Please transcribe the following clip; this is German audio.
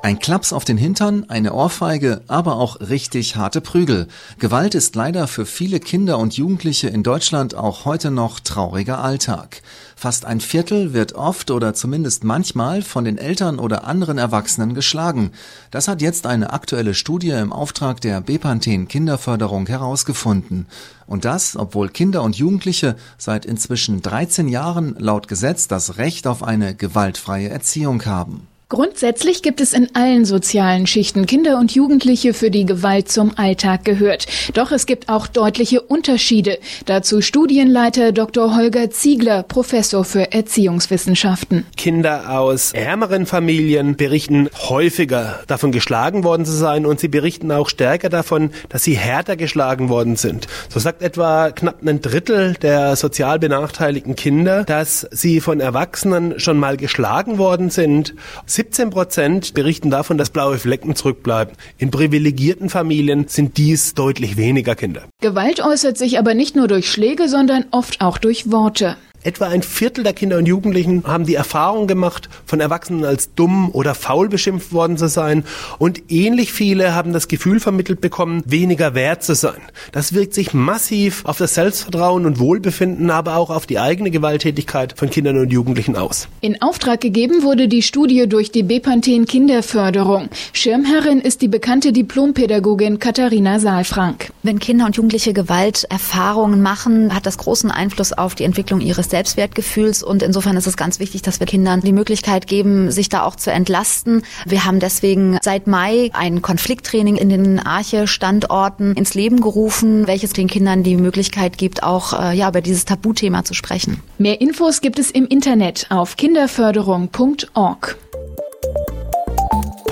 Ein Klaps auf den Hintern, eine Ohrfeige, aber auch richtig harte Prügel. Gewalt ist leider für viele Kinder und Jugendliche in Deutschland auch heute noch trauriger Alltag. Fast ein Viertel wird oft oder zumindest manchmal von den Eltern oder anderen Erwachsenen geschlagen. Das hat jetzt eine aktuelle Studie im Auftrag der Bepanthen Kinderförderung herausgefunden. Und das, obwohl Kinder und Jugendliche seit inzwischen 13 Jahren laut Gesetz das Recht auf eine gewaltfreie Erziehung haben. Grundsätzlich gibt es in allen sozialen Schichten Kinder und Jugendliche, für die Gewalt zum Alltag gehört. Doch es gibt auch deutliche Unterschiede. Dazu Studienleiter Dr. Holger Ziegler, Professor für Erziehungswissenschaften. Kinder aus ärmeren Familien berichten häufiger davon geschlagen worden zu sein und sie berichten auch stärker davon, dass sie härter geschlagen worden sind. So sagt etwa knapp ein Drittel der sozial benachteiligten Kinder, dass sie von Erwachsenen schon mal geschlagen worden sind. 17 Prozent berichten davon, dass blaue Flecken zurückbleiben. In privilegierten Familien sind dies deutlich weniger Kinder. Gewalt äußert sich aber nicht nur durch Schläge, sondern oft auch durch Worte. Etwa ein Viertel der Kinder und Jugendlichen haben die Erfahrung gemacht, von Erwachsenen als dumm oder faul beschimpft worden zu sein. Und ähnlich viele haben das Gefühl vermittelt bekommen, weniger wert zu sein. Das wirkt sich massiv auf das Selbstvertrauen und Wohlbefinden, aber auch auf die eigene Gewalttätigkeit von Kindern und Jugendlichen aus. In Auftrag gegeben wurde die Studie durch die Bepanthen Kinderförderung. Schirmherrin ist die bekannte Diplompädagogin Katharina Saalfrank. Wenn Kinder und Jugendliche Gewalterfahrungen machen, hat das großen Einfluss auf die Entwicklung ihres Selbstwertgefühls. Und insofern ist es ganz wichtig, dass wir Kindern die Möglichkeit geben, sich da auch zu entlasten. Wir haben deswegen seit Mai ein Konflikttraining in den Arche-Standorten ins Leben gerufen, welches den Kindern die Möglichkeit gibt, auch äh, ja, über dieses Tabuthema zu sprechen. Mehr Infos gibt es im Internet auf kinderförderung.org.